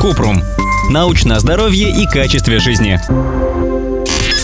Купрум. Научное здоровье и качестве жизни.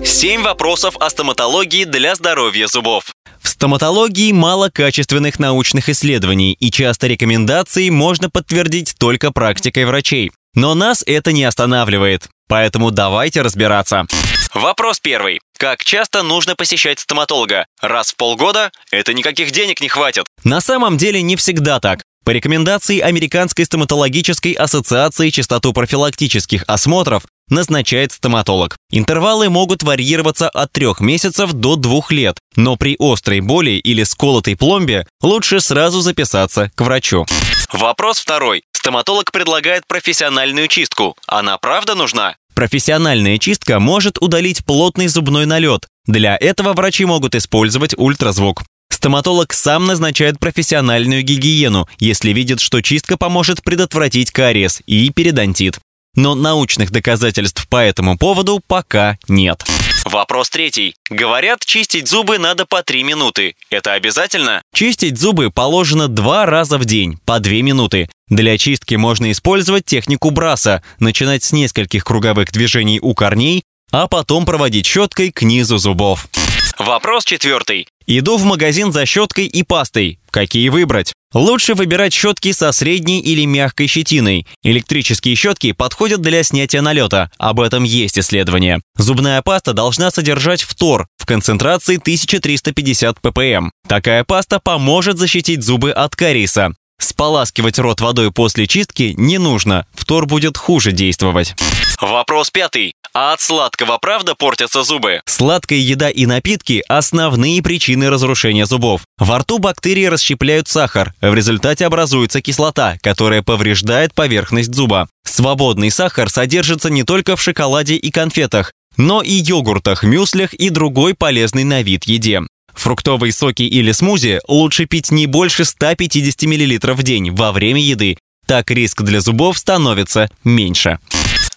Семь вопросов о стоматологии для здоровья зубов. В стоматологии мало качественных научных исследований, и часто рекомендации можно подтвердить только практикой врачей. Но нас это не останавливает. Поэтому давайте разбираться. Вопрос первый. Как часто нужно посещать стоматолога? Раз в полгода? Это никаких денег не хватит. На самом деле не всегда так. По рекомендации Американской стоматологической ассоциации частоту профилактических осмотров назначает стоматолог. Интервалы могут варьироваться от трех месяцев до двух лет, но при острой боли или сколотой пломбе лучше сразу записаться к врачу. Вопрос второй. Стоматолог предлагает профессиональную чистку. Она правда нужна? Профессиональная чистка может удалить плотный зубной налет. Для этого врачи могут использовать ультразвук. Стоматолог сам назначает профессиональную гигиену, если видит, что чистка поможет предотвратить кариес и периодонтит. Но научных доказательств по этому поводу пока нет. Вопрос третий. Говорят, чистить зубы надо по 3 минуты. Это обязательно? Чистить зубы положено два раза в день, по 2 минуты. Для чистки можно использовать технику браса, начинать с нескольких круговых движений у корней, а потом проводить щеткой к низу зубов. Вопрос четвертый. Иду в магазин за щеткой и пастой. Какие выбрать? Лучше выбирать щетки со средней или мягкой щетиной. Электрические щетки подходят для снятия налета. Об этом есть исследования. Зубная паста должна содержать фтор в концентрации 1350 ppm. Такая паста поможет защитить зубы от кариеса. Споласкивать рот водой после чистки не нужно, фтор будет хуже действовать. Вопрос пятый. А от сладкого правда портятся зубы? Сладкая еда и напитки – основные причины разрушения зубов. Во рту бактерии расщепляют сахар, в результате образуется кислота, которая повреждает поверхность зуба. Свободный сахар содержится не только в шоколаде и конфетах, но и йогуртах, мюслях и другой полезной на вид еде. Фруктовые соки или смузи лучше пить не больше 150 мл в день во время еды. Так риск для зубов становится меньше.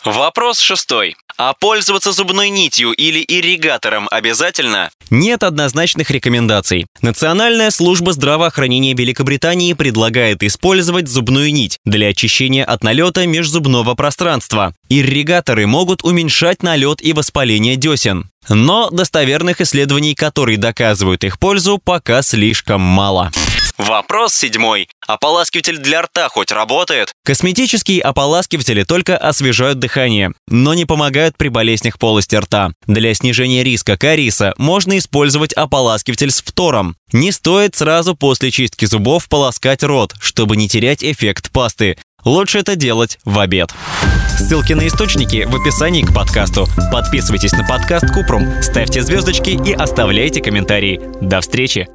Вопрос шестой. А пользоваться зубной нитью или ирригатором обязательно? Нет однозначных рекомендаций. Национальная служба здравоохранения Великобритании предлагает использовать зубную нить для очищения от налета межзубного пространства. Ирригаторы могут уменьшать налет и воспаление десен. Но достоверных исследований, которые доказывают их пользу, пока слишком мало. Вопрос седьмой. Ополаскиватель для рта хоть работает? Косметические ополаскиватели только освежают дыхание, но не помогают при болезнях полости рта. Для снижения риска кариеса можно использовать ополаскиватель с фтором. Не стоит сразу после чистки зубов полоскать рот, чтобы не терять эффект пасты. Лучше это делать в обед. Ссылки на источники в описании к подкасту. Подписывайтесь на подкаст Купрум, ставьте звездочки и оставляйте комментарии. До встречи!